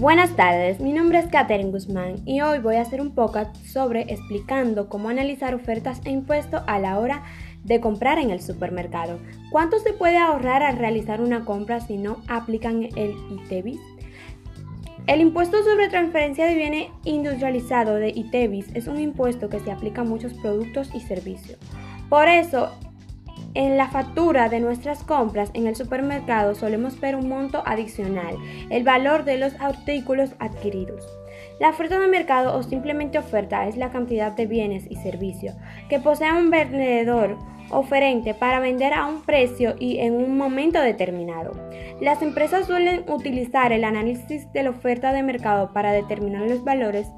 Buenas tardes, mi nombre es Katherine Guzmán y hoy voy a hacer un podcast sobre explicando cómo analizar ofertas e impuestos a la hora de comprar en el supermercado. ¿Cuánto se puede ahorrar al realizar una compra si no aplican el ITEVIS? El impuesto sobre transferencia de bienes industrializado de ITEVIS es un impuesto que se aplica a muchos productos y servicios. Por eso, en la factura de nuestras compras en el supermercado solemos ver un monto adicional, el valor de los artículos adquiridos. La oferta de mercado o simplemente oferta es la cantidad de bienes y servicios que posee un vendedor oferente para vender a un precio y en un momento determinado. Las empresas suelen utilizar el análisis de la oferta de mercado para determinar los valores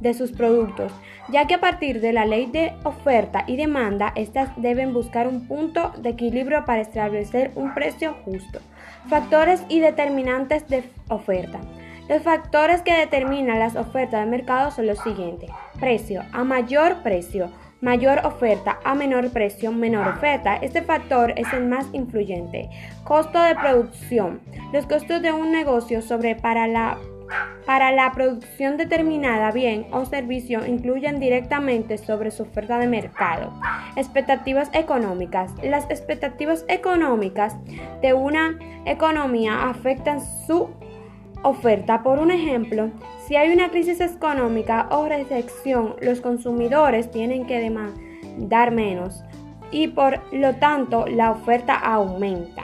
de sus productos, ya que a partir de la ley de oferta y demanda, estas deben buscar un punto de equilibrio para establecer un precio justo. Factores y determinantes de oferta. Los factores que determinan las ofertas de mercado son los siguientes. Precio. A mayor precio, mayor oferta. A menor precio, menor oferta. Este factor es el más influyente. Costo de producción. Los costos de un negocio sobre para la para la producción determinada bien o servicio incluyen directamente sobre su oferta de mercado. Expectativas económicas. Las expectativas económicas de una economía afectan su oferta. Por un ejemplo, si hay una crisis económica o recesión, los consumidores tienen que demandar menos y por lo tanto la oferta aumenta.